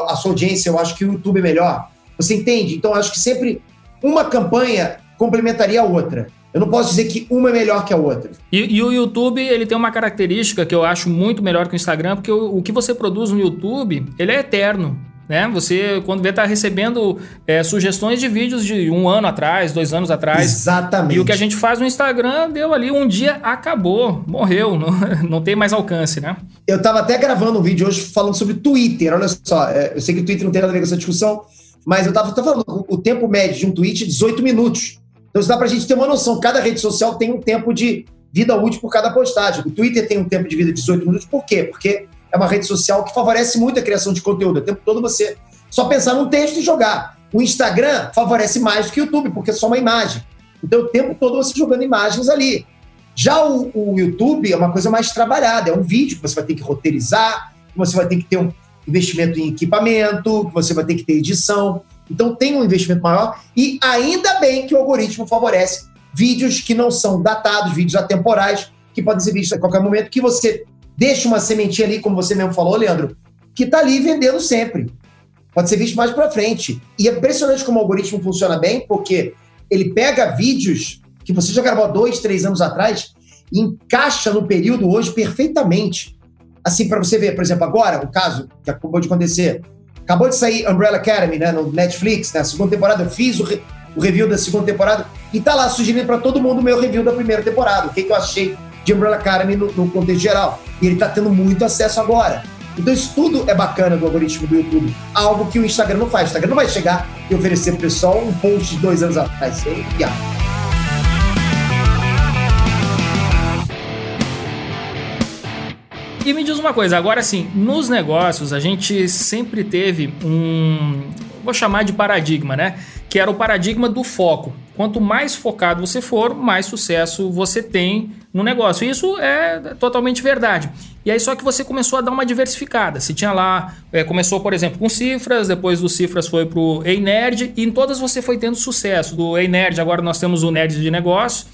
a sua audiência, eu acho que o YouTube é melhor. Você entende? Então, eu acho que sempre uma campanha complementaria a outra. Eu não posso dizer que uma é melhor que a outra. E, e, o YouTube, ele tem uma característica que eu acho muito melhor que o Instagram, porque o, o que você produz no YouTube, ele é eterno. Né? Você, quando vê, está recebendo é, sugestões de vídeos de um ano atrás, dois anos atrás. Exatamente. E o que a gente faz no Instagram deu ali, um dia acabou, morreu, [LAUGHS] não, não tem mais alcance, né? Eu estava até gravando um vídeo hoje falando sobre Twitter. Olha só, é, eu sei que o Twitter não tem nada a ver com essa discussão, mas eu estava falando, o tempo médio de um tweet é 18 minutos. Então isso dá para a gente ter uma noção. Cada rede social tem um tempo de vida útil por cada postagem. O Twitter tem um tempo de vida de 18 minutos, por quê? Porque é uma rede social que favorece muito a criação de conteúdo. O tempo todo você só pensar num texto e jogar. O Instagram favorece mais do que o YouTube, porque é só uma imagem. Então, o tempo todo você jogando imagens ali. Já o, o YouTube é uma coisa mais trabalhada, é um vídeo que você vai ter que roteirizar, que você vai ter que ter um investimento em equipamento, que você vai ter que ter edição. Então, tem um investimento maior e ainda bem que o algoritmo favorece vídeos que não são datados, vídeos atemporais, que podem ser vistos a qualquer momento, que você deixa uma sementinha ali, como você mesmo falou, Leandro, que está ali vendendo sempre. Pode ser visto mais para frente. E é impressionante como o algoritmo funciona bem, porque ele pega vídeos que você já gravou dois, três anos atrás e encaixa no período hoje perfeitamente. Assim, para você ver, por exemplo, agora, o caso que acabou de acontecer. Acabou de sair Umbrella Academy, né, no Netflix, na né, segunda temporada. Eu fiz o, re o review da segunda temporada e tá lá sugerindo para todo mundo o meu review da primeira temporada. O que, que eu achei de Umbrella Academy no, no contexto geral. E ele está tendo muito acesso agora. Então isso tudo é bacana do algoritmo do YouTube. Algo que o Instagram não faz. O Instagram não vai chegar e oferecer para o pessoal um post de dois anos atrás. E me diz uma coisa, agora sim, nos negócios a gente sempre teve um, vou chamar de paradigma, né? Que era o paradigma do foco. Quanto mais focado você for, mais sucesso você tem no negócio. Isso é totalmente verdade. E aí só que você começou a dar uma diversificada. Se tinha lá, é, começou por exemplo com cifras, depois do cifras foi pro Ei Nerd e em todas você foi tendo sucesso. Do Ei Nerd agora nós temos o Nerd de Negócio.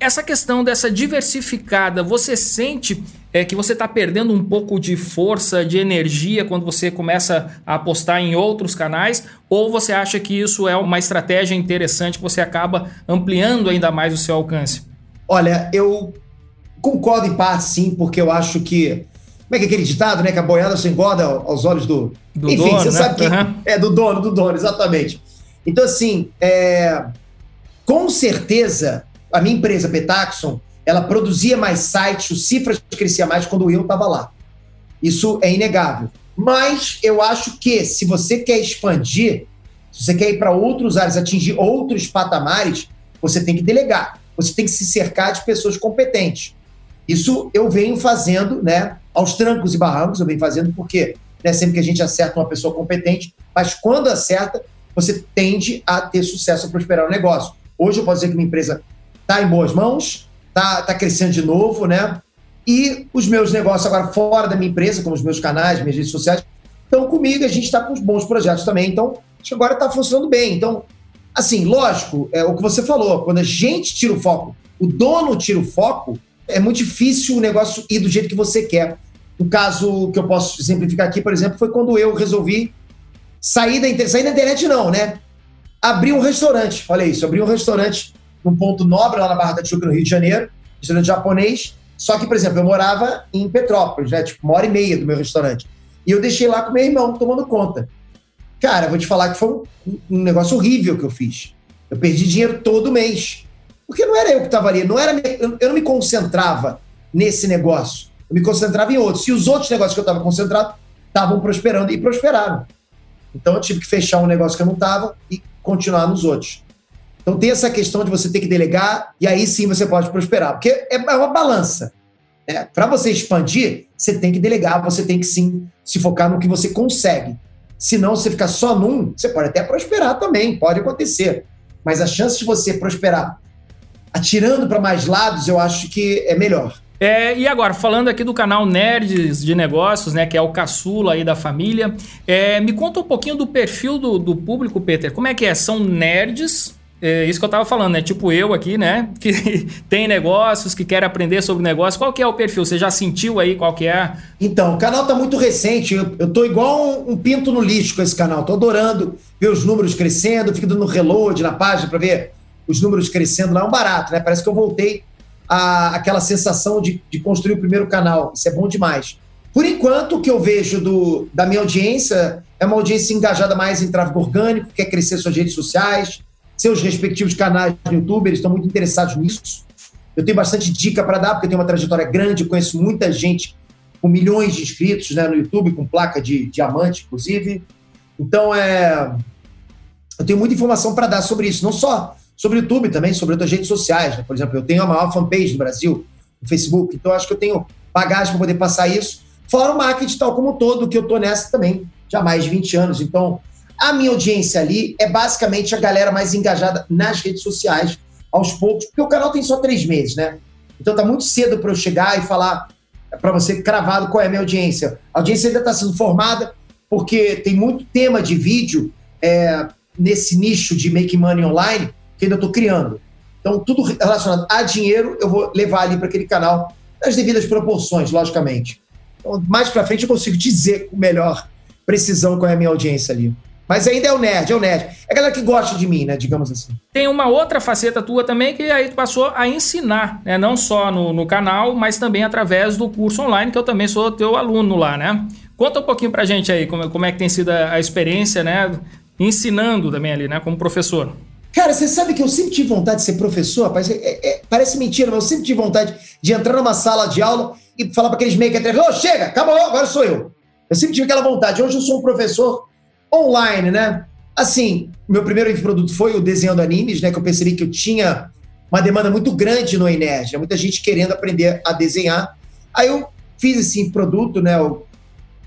Essa questão dessa diversificada, você sente é que você está perdendo um pouco de força, de energia quando você começa a apostar em outros canais? Ou você acha que isso é uma estratégia interessante que você acaba ampliando ainda mais o seu alcance? Olha, eu concordo em parte sim, porque eu acho que. Como é que é aquele ditado, né? Que a boiada se engorda aos olhos do. do Enfim, dono, você né? sabe que. Uhum. É do dono, do dono, exatamente. Então, assim, é... com certeza, a minha empresa, Petaxon, ela produzia mais sites, o Cifras crescia mais quando eu estava lá. Isso é inegável. Mas eu acho que se você quer expandir, se você quer ir para outros áreas, atingir outros patamares, você tem que delegar. Você tem que se cercar de pessoas competentes. Isso eu venho fazendo, né? Aos trancos e barrancos, eu venho fazendo porque né, sempre que a gente acerta uma pessoa competente, mas quando acerta, você tende a ter sucesso, a prosperar o negócio. Hoje eu posso dizer que minha empresa está em boas mãos, tá, tá crescendo de novo, né? E os meus negócios agora fora da minha empresa, como os meus canais, minhas redes sociais, estão comigo, a gente está com bons projetos também. Então, acho que agora está funcionando bem. Então, assim, lógico, é o que você falou, quando a gente tira o foco, o dono tira o foco, é muito difícil o negócio ir do jeito que você quer. No caso que eu posso exemplificar aqui, por exemplo, foi quando eu resolvi sair da sair da internet não, né? Abrir um restaurante, olha isso, abrir um restaurante num ponto nobre lá na Barra da Tijuca, no Rio de Janeiro, restaurante japonês. Só que, por exemplo, eu morava em Petrópolis, né? Tipo, uma hora e meia do meu restaurante. E eu deixei lá com meu irmão, tomando conta. Cara, vou te falar que foi um, um negócio horrível que eu fiz. Eu perdi dinheiro todo mês. Porque não era eu que estava ali, não era, eu não me concentrava nesse negócio. Eu me concentrava em outros. E os outros negócios que eu estava concentrado estavam prosperando e prosperaram. Então eu tive que fechar um negócio que eu não estava e continuar nos outros. Então tem essa questão de você ter que delegar e aí sim você pode prosperar, porque é, é uma balança. Né? Para você expandir, você tem que delegar, você tem que sim se focar no que você consegue. Se não, você ficar só num, você pode até prosperar também, pode acontecer. Mas a chance de você prosperar atirando para mais lados, eu acho que é melhor. É, e agora, falando aqui do canal Nerds de Negócios, né, que é o caçula aí da família, é, me conta um pouquinho do perfil do, do público, Peter. Como é que é? São nerds é isso que eu estava falando, né? Tipo eu aqui, né? [LAUGHS] Que tem negócios, que quer aprender sobre negócio. Qual que é o perfil? Você já sentiu aí qual que é? Então, o canal tá muito recente. Eu, eu tô igual um, um, pinto no lixo com esse canal. Tô adorando ver os números crescendo, fico dando reload na página para ver os números crescendo lá, é um barato, né? Parece que eu voltei a, aquela sensação de, de construir o primeiro canal. Isso é bom demais. Por enquanto, o que eu vejo do, da minha audiência é uma audiência engajada mais em tráfego orgânico, quer crescer suas redes sociais, seus respectivos canais no YouTube, eles estão muito interessados nisso. Eu tenho bastante dica para dar, porque eu tenho uma trajetória grande, conheço muita gente com milhões de inscritos né, no YouTube, com placa de diamante, inclusive. Então, é, eu tenho muita informação para dar sobre isso, não só sobre o YouTube, também sobre outras redes sociais. Né? Por exemplo, eu tenho a maior fanpage do Brasil, no Facebook, então acho que eu tenho bagagem para poder passar isso. Fora o marketing tal como todo, que eu estou nessa também já há mais de 20 anos. Então, a minha audiência ali é basicamente a galera mais engajada nas redes sociais, aos poucos, porque o canal tem só três meses, né? Então tá muito cedo para eu chegar e falar para você cravado qual é a minha audiência. A audiência ainda está sendo formada, porque tem muito tema de vídeo é, nesse nicho de make money online que ainda estou criando. Então, tudo relacionado a dinheiro, eu vou levar ali para aquele canal nas devidas proporções, logicamente. Então, mais para frente eu consigo dizer com melhor precisão qual é a minha audiência ali. Mas ainda é o nerd, é o nerd. É a galera que gosta de mim, né? Digamos assim. Tem uma outra faceta tua também que aí tu passou a ensinar, né? Não só no, no canal, mas também através do curso online, que eu também sou teu aluno lá, né? Conta um pouquinho pra gente aí como, como é que tem sido a, a experiência, né? Ensinando também ali, né? Como professor. Cara, você sabe que eu sempre tive vontade de ser professor? Parece, é, é, parece mentira, mas eu sempre tive vontade de entrar numa sala de aula e falar para aqueles meio que ô, oh, chega, acabou, agora sou eu. Eu sempre tive aquela vontade. Hoje eu sou um professor online, né? Assim, meu primeiro produto foi o desenhando animes, né? Que eu percebi que eu tinha uma demanda muito grande no Enerd, né? muita gente querendo aprender a desenhar. Aí eu fiz esse produto, né? Eu,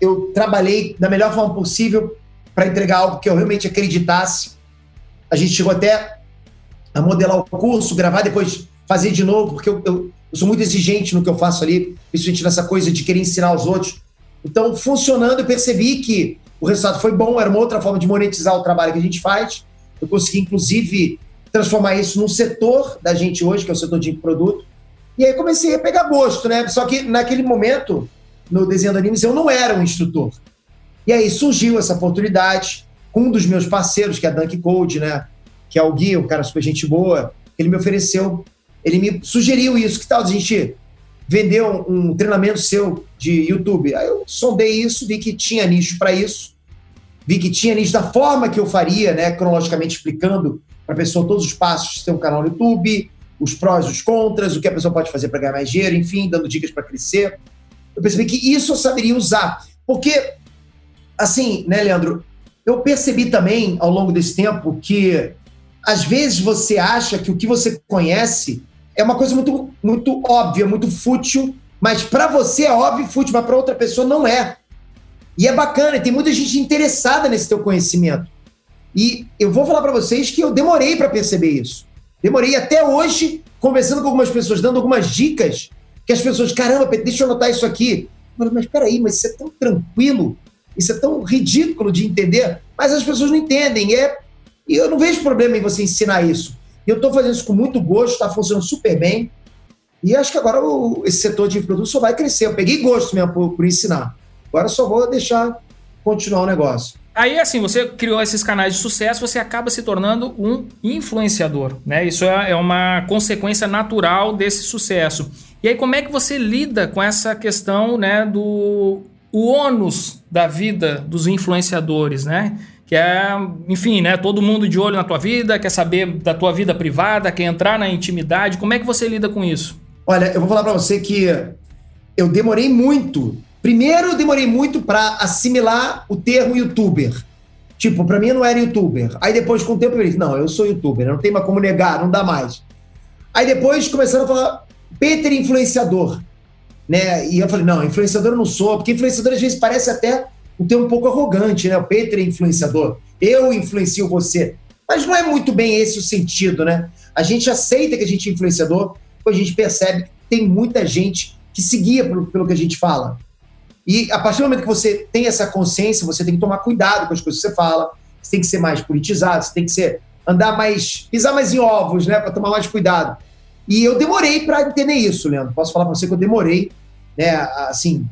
eu trabalhei da melhor forma possível para entregar algo que eu realmente acreditasse. A gente chegou até a modelar o curso, gravar, depois fazer de novo, porque eu, eu, eu sou muito exigente no que eu faço ali, principalmente nessa coisa de querer ensinar os outros. Então, funcionando, eu percebi que o resultado foi bom, era uma outra forma de monetizar o trabalho que a gente faz. Eu consegui, inclusive, transformar isso num setor da gente hoje, que é o setor de produto. E aí comecei a pegar gosto, né? Só que naquele momento, no desenho de animes, eu não era um instrutor. E aí surgiu essa oportunidade com um dos meus parceiros, que é a Dunk Code, né? Que é o Gui, um cara super gente boa. Ele me ofereceu, ele me sugeriu isso. Que tal a gente vender um, um treinamento seu de YouTube? Aí eu sondei isso, vi que tinha nicho para isso vi que tinha nisso da forma que eu faria, né, cronologicamente explicando para a pessoa todos os passos de ter um canal no YouTube, os prós, os contras, o que a pessoa pode fazer para ganhar mais dinheiro, enfim, dando dicas para crescer. Eu percebi que isso eu saberia usar. Porque, assim, né, Leandro, eu percebi também ao longo desse tempo que às vezes você acha que o que você conhece é uma coisa muito, muito óbvia, muito fútil, mas para você é óbvio e fútil, mas para outra pessoa não é. E é bacana, tem muita gente interessada nesse teu conhecimento. E eu vou falar para vocês que eu demorei para perceber isso. Demorei até hoje, conversando com algumas pessoas, dando algumas dicas, que as pessoas, caramba, deixa eu anotar isso aqui. Mas, mas peraí, mas isso é tão tranquilo, isso é tão ridículo de entender, mas as pessoas não entendem. E, é, e eu não vejo problema em você ensinar isso. E eu estou fazendo isso com muito gosto, está funcionando super bem. E acho que agora o, esse setor de produto só vai crescer. Eu peguei gosto mesmo por, por ensinar. Agora só vou deixar continuar o negócio. Aí, assim, você criou esses canais de sucesso, você acaba se tornando um influenciador, né? Isso é, é uma consequência natural desse sucesso. E aí, como é que você lida com essa questão, né, do o ônus da vida dos influenciadores, né? Que é, enfim, né, todo mundo de olho na tua vida, quer saber da tua vida privada, quer entrar na intimidade. Como é que você lida com isso? Olha, eu vou falar para você que eu demorei muito Primeiro, demorei muito para assimilar o termo youtuber. Tipo, para mim eu não era youtuber. Aí depois, com o tempo, eu disse: não, eu sou youtuber, não tem mais como negar, não dá mais. Aí depois começaram a falar Peter influenciador. Né? E eu falei: não, influenciador eu não sou, porque influenciador às vezes parece até um termo um pouco arrogante, né? O Peter é influenciador. Eu influencio você. Mas não é muito bem esse o sentido, né? A gente aceita que a gente é influenciador, quando a gente percebe que tem muita gente que seguia pelo, pelo que a gente fala. E a partir do momento que você tem essa consciência, você tem que tomar cuidado com as coisas que você fala, você tem que ser mais politizado, você tem que ser andar mais, pisar mais em ovos, né, para tomar mais cuidado. E eu demorei para entender isso, Leandro. Posso falar para você que eu demorei, né, assim,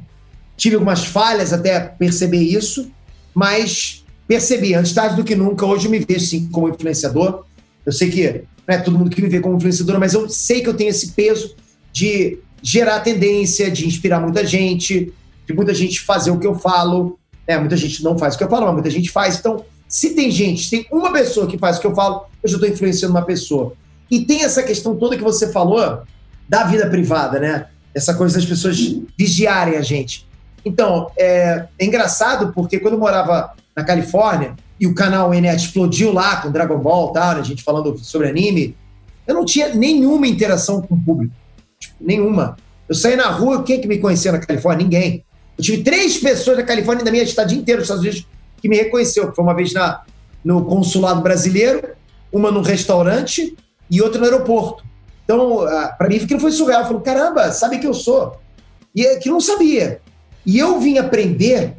tive algumas falhas até perceber isso, mas percebi, antes tarde do que nunca, hoje eu me vejo sim como influenciador. Eu sei que não é todo mundo que me vê como influenciadora, mas eu sei que eu tenho esse peso de gerar tendência, de inspirar muita gente, de muita gente fazer o que eu falo. Né? Muita gente não faz o que eu falo, mas muita gente faz. Então, se tem gente, se tem uma pessoa que faz o que eu falo, eu já estou influenciando uma pessoa. E tem essa questão toda que você falou da vida privada, né? Essa coisa das pessoas vigiarem a gente. Então, é, é engraçado porque quando eu morava na Califórnia e o canal NET explodiu lá com Dragon Ball, tal, né, a gente falando sobre anime, eu não tinha nenhuma interação com o público. Tipo, nenhuma. Eu saí na rua, quem que me conhecia na Califórnia? Ninguém. Eu tive três pessoas da Califórnia da minha estadia inteira nos Estados Unidos que me reconheceu. Foi uma vez na, no consulado brasileiro, uma no restaurante e outra no aeroporto. Então, ah, para mim, aquilo foi surreal. Eu falei, caramba, sabe quem eu sou? E é que não sabia. E eu vim aprender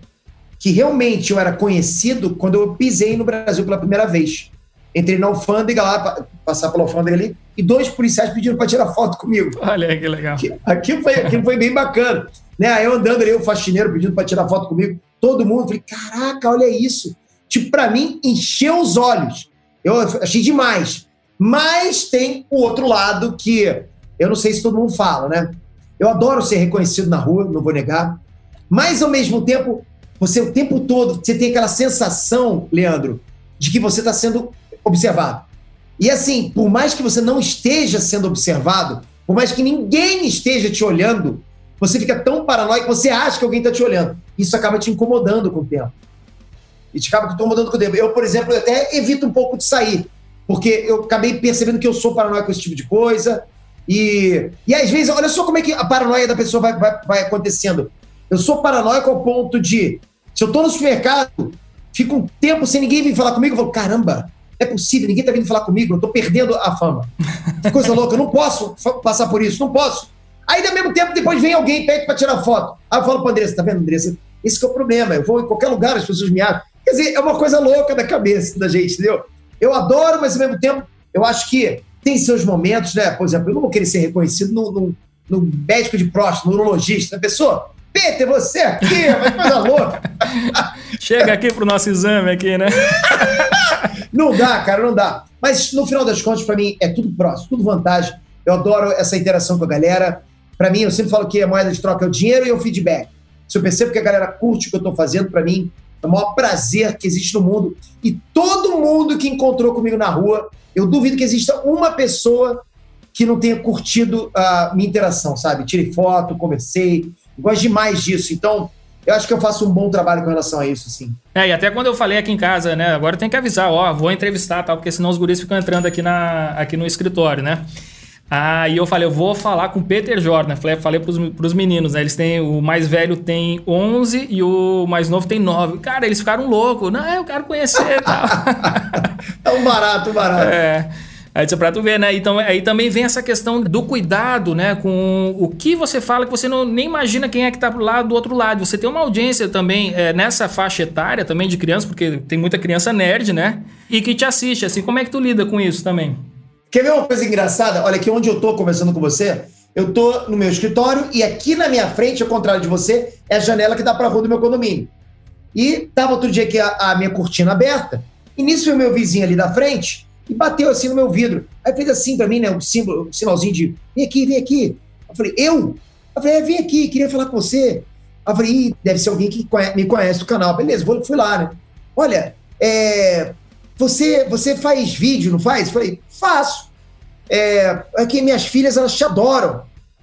que realmente eu era conhecido quando eu pisei no Brasil pela primeira vez. Entrei na alfândega lá, passar pela alfândega ali, e dois policiais pediram para tirar foto comigo. Olha que legal. Aquilo foi, aquilo foi bem bacana. Né? Aí eu andando ali, o faxineiro pedindo para tirar foto comigo, todo mundo, falei, caraca, olha isso. Tipo, para mim, encheu os olhos. Eu achei demais. Mas tem o outro lado que eu não sei se todo mundo fala, né? Eu adoro ser reconhecido na rua, não vou negar. Mas, ao mesmo tempo, você o tempo todo, você tem aquela sensação, Leandro, de que você está sendo observado. E assim, por mais que você não esteja sendo observado, por mais que ninguém esteja te olhando, você fica tão paranoico que você acha que alguém está te olhando. Isso acaba te incomodando com o tempo. E te acaba te incomodando com o tempo. Eu, por exemplo, até evito um pouco de sair, porque eu acabei percebendo que eu sou paranoico com esse tipo de coisa. E, e às vezes, olha só como é que a paranoia da pessoa vai, vai, vai acontecendo. Eu sou paranoico ao ponto de, se eu tô no supermercado, fico um tempo sem ninguém vir falar comigo, eu falo, caramba, é possível, ninguém tá vindo falar comigo, eu tô perdendo a fama. [LAUGHS] Que coisa louca, eu não posso passar por isso, não posso. Aí, ao mesmo tempo, depois vem alguém e pede pra tirar foto. Aí eu falo pra Andressa, tá vendo, Andressa? Esse é o problema, eu vou em qualquer lugar, as pessoas me acham. Quer dizer, é uma coisa louca da cabeça da gente, entendeu? Eu adoro, mas ao mesmo tempo, eu acho que tem seus momentos, né? Por exemplo, eu não vou querer ser reconhecido no médico de próstata, no urologista. A pessoa, Peter, você aqui, uma coisa louca. [LAUGHS] Chega aqui pro nosso exame aqui, né? [LAUGHS] não dá, cara, não dá. Mas no final das contas, para mim, é tudo próximo, tudo vantagem. Eu adoro essa interação com a galera. Para mim, eu sempre falo que a moeda de troca é o dinheiro e o feedback. Se eu percebo que a galera curte o que eu tô fazendo, para mim, é o maior prazer que existe no mundo. E todo mundo que encontrou comigo na rua, eu duvido que exista uma pessoa que não tenha curtido a minha interação, sabe? Tirei foto, conversei, gosto demais disso. Então, eu acho que eu faço um bom trabalho com relação a isso, sim. É, e até quando eu falei aqui em casa, né? Agora tem que avisar, ó, vou entrevistar, tal, porque senão os guris ficam entrando aqui, na, aqui no escritório, né? Aí eu falei, eu vou falar com o Peter Jordan. Falei, falei pros, pros meninos, né? Eles têm. O mais velho tem 11 e o mais novo tem 9. Cara, eles ficaram loucos. Não, eu quero conhecer e tal. [LAUGHS] é um barato, um barato. É. Aí é pra tu ver, né? Então aí também vem essa questão do cuidado, né? Com o que você fala que você não nem imagina quem é que tá lá do outro lado. Você tem uma audiência também é, nessa faixa etária também de criança, porque tem muita criança nerd, né? E que te assiste, assim, como é que tu lida com isso também? Quer ver uma coisa engraçada? Olha aqui onde eu tô conversando com você. Eu tô no meu escritório e aqui na minha frente, ao contrário de você, é a janela que dá pra rua do meu condomínio. E tava outro dia aqui a, a minha cortina aberta, e nisso o meu vizinho ali da frente e bateu assim no meu vidro. Aí fez assim para mim, né? Um símbolo, um sinalzinho de vem aqui, vem aqui. Eu falei, eu? Eu falei, é, vem aqui, queria falar com você. Eu falei, deve ser alguém que me conhece do canal. Beleza, vou, fui lá, né? Olha, é, você, você faz vídeo, não faz? Eu falei, faço. É, é que minhas filhas, elas te adoram.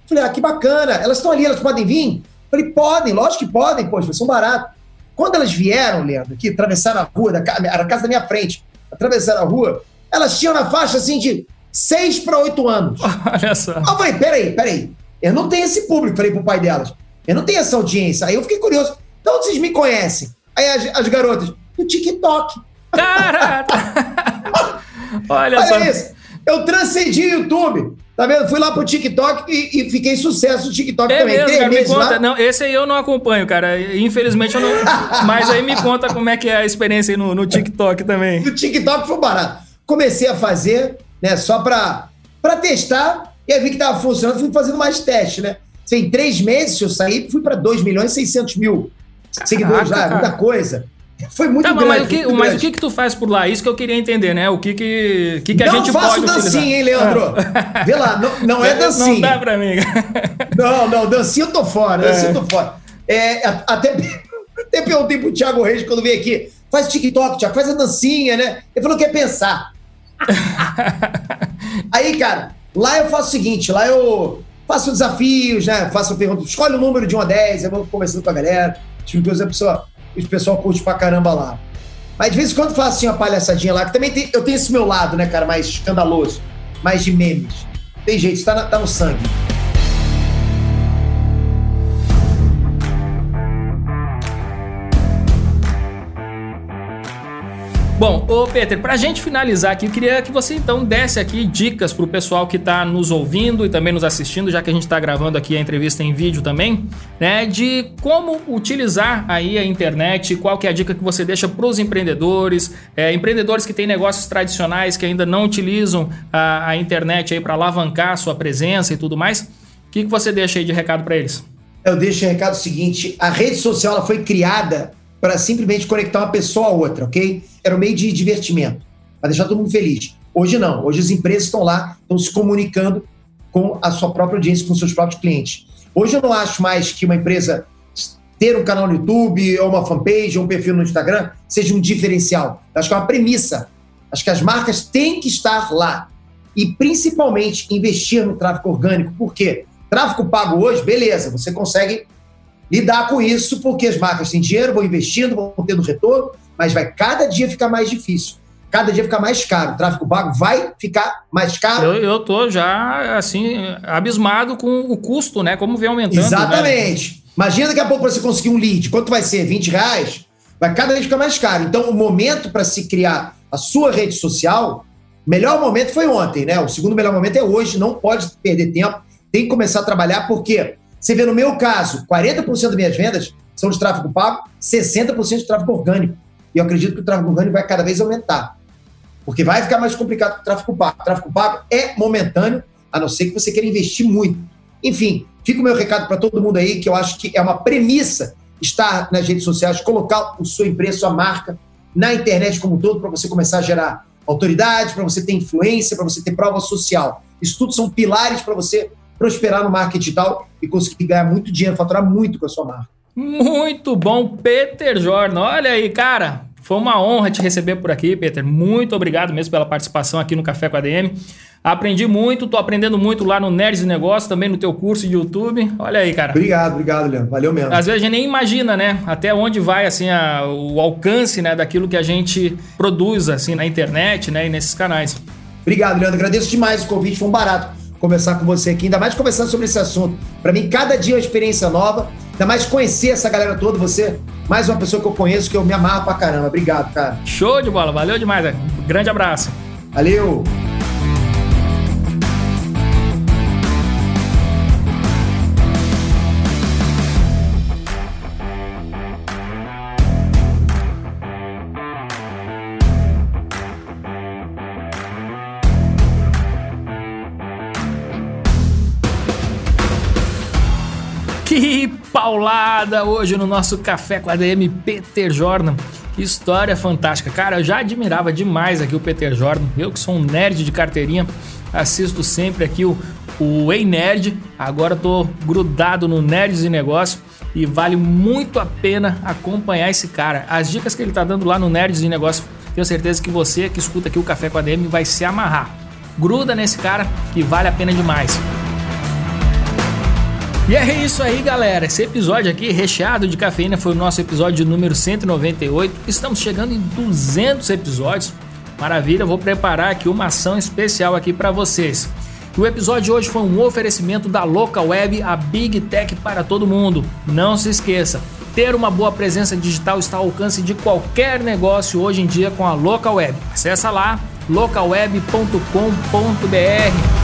Eu falei, ah, que bacana. Elas estão ali, elas podem vir? Eu falei, podem, lógico que podem, poxa, são baratos. Quando elas vieram, Leandro, que atravessaram a rua, da, a casa da minha frente, atravessaram a rua, elas tinham na faixa assim de 6 para 8 anos. [LAUGHS] Olha só. eu falei, peraí, peraí. Eu não tenho esse público, falei pro pai delas. Eu não tenho essa audiência. Aí eu fiquei curioso. Então vocês me conhecem? Aí as, as garotas, no TikTok. Cara! Olha, Olha só. isso. Eu transcendi o YouTube. Tá vendo? Fui lá pro TikTok e, e fiquei sucesso no TikTok é também. Mesmo, cara, me conta. Lá. Não, esse aí eu não acompanho, cara. Infelizmente eu não. [LAUGHS] Mas aí me conta como é que é a experiência no, no TikTok também. No TikTok foi barato comecei a fazer, né, só para testar, e aí vi que estava funcionando, fui fazendo mais testes, né? Em três meses eu saí, fui para 2 milhões e 600 mil seguidores lá, muita coisa. Foi muito tá, grande. Mas, o que, mas grande. o que que tu faz por lá? Isso que eu queria entender, né? O que que, que, que a não gente faço pode dancinha, utilizar? hein, Leandro? [LAUGHS] Vê lá, não, não é dancinha. Não dá pra mim. [LAUGHS] Não, não, dancinha eu tô fora, dancinha eu tô fora. É, até, [LAUGHS] até perguntei pro Thiago Reis quando veio aqui, faz TikTok, Thiago, faz a dancinha, né? Ele falou que quer pensar. Aí, cara, lá eu faço o seguinte, lá eu faço desafios, né? Faço perguntas, escolhe o número de 1 a 10, eu vou conversando com a galera, tipo a pessoa, o pessoal curte pra caramba lá. Mas de vez em quando faço assim uma palhaçadinha lá, que também tem, eu tenho esse meu lado, né, cara, mais escandaloso, mais de memes. Tem jeito, tá, na- tá no sangue. Bom, ô Peter, pra gente finalizar aqui, eu queria que você então desse aqui dicas pro pessoal que tá nos ouvindo e também nos assistindo, já que a gente tá gravando aqui a entrevista em vídeo também, né, de como utilizar aí a internet, qual que é a dica que você deixa pros empreendedores, é, empreendedores que têm negócios tradicionais que ainda não utilizam a, a internet aí para alavancar sua presença e tudo mais. O que, que você deixa aí de recado para eles? Eu deixo o recado seguinte: a rede social foi criada para simplesmente conectar uma pessoa a outra, ok? Era um meio de divertimento, para deixar todo mundo feliz. Hoje não. Hoje as empresas estão lá, estão se comunicando com a sua própria audiência, com seus próprios clientes. Hoje eu não acho mais que uma empresa ter um canal no YouTube, ou uma fanpage, ou um perfil no Instagram, seja um diferencial. Eu acho que é uma premissa. Acho que as marcas têm que estar lá. E principalmente investir no tráfego orgânico. Por quê? Tráfego pago hoje, beleza, você consegue lidar com isso, porque as marcas têm dinheiro, vão investindo, vão tendo retorno, mas vai cada dia ficar mais difícil. Cada dia ficar mais caro. O tráfego pago vai ficar mais caro. Eu, eu tô já, assim, abismado com o custo, né? Como vem aumentando. né? Exatamente. Imagina daqui a pouco para você conseguir um lead. Quanto vai ser? 20 reais? Vai cada vez ficar mais caro. Então, o momento para se criar a sua rede social, melhor momento foi ontem, né? O segundo melhor momento é hoje. Não pode perder tempo. Tem que começar a trabalhar, porque você vê no meu caso, 40% das minhas vendas são de tráfego pago, 60% de tráfego orgânico. E eu acredito que o tráfego orgânico vai cada vez aumentar. Porque vai ficar mais complicado com o tráfego pago. O tráfego pago é momentâneo, a não ser que você queira investir muito. Enfim, fica o meu recado para todo mundo aí, que eu acho que é uma premissa estar nas redes sociais, colocar o seu empresa, sua marca na internet como um todo, para você começar a gerar autoridade, para você ter influência, para você ter prova social. Isso tudo são pilares para você prosperar no marketing digital e conseguir ganhar muito dinheiro, faturar muito com a sua marca. Muito bom, Peter Jordan. Olha aí, cara. Foi uma honra te receber por aqui, Peter. Muito obrigado mesmo pela participação aqui no Café com a DM. Aprendi muito, tô aprendendo muito lá no Nerds de Negócio, também no teu curso de YouTube. Olha aí, cara. Obrigado, obrigado, Leandro. Valeu mesmo. Às vezes a gente nem imagina, né? Até onde vai assim a- o alcance, né, daquilo que a gente produz assim na internet, né, e nesses canais. Obrigado, Leandro. Agradeço demais o convite. Foi um barato conversar com você aqui, ainda mais conversar sobre esse assunto. Para mim, cada dia é uma experiência nova, ainda mais conhecer essa galera toda. Você, mais uma pessoa que eu conheço, que eu me amarro pra caramba. Obrigado, cara. Show de bola, valeu demais. né? Grande abraço. Valeu! Paulada hoje no nosso Café com a DM Peter Jordan. Que história fantástica. Cara, eu já admirava demais aqui o Peter Jordan. Eu que sou um nerd de carteirinha, assisto sempre aqui o, o Ei Nerd. Agora tô grudado no Nerds e Negócio e vale muito a pena acompanhar esse cara. As dicas que ele tá dando lá no Nerds e Negócio, tenho certeza que você que escuta aqui o Café com a DM vai se amarrar. Gruda nesse cara que vale a pena demais. E é isso aí, galera. Esse episódio aqui, recheado de cafeína, foi o nosso episódio número 198. Estamos chegando em 200 episódios. Maravilha, vou preparar aqui uma ação especial aqui para vocês. O episódio de hoje foi um oferecimento da Local Web, a Big Tech para todo mundo. Não se esqueça, ter uma boa presença digital está ao alcance de qualquer negócio hoje em dia com a Local Web. Acesse lá localweb.com.br.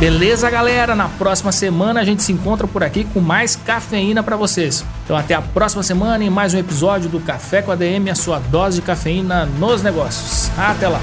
Beleza, galera? Na próxima semana a gente se encontra por aqui com mais cafeína para vocês. Então até a próxima semana em mais um episódio do Café com a DM, a sua dose de cafeína nos negócios. Até lá.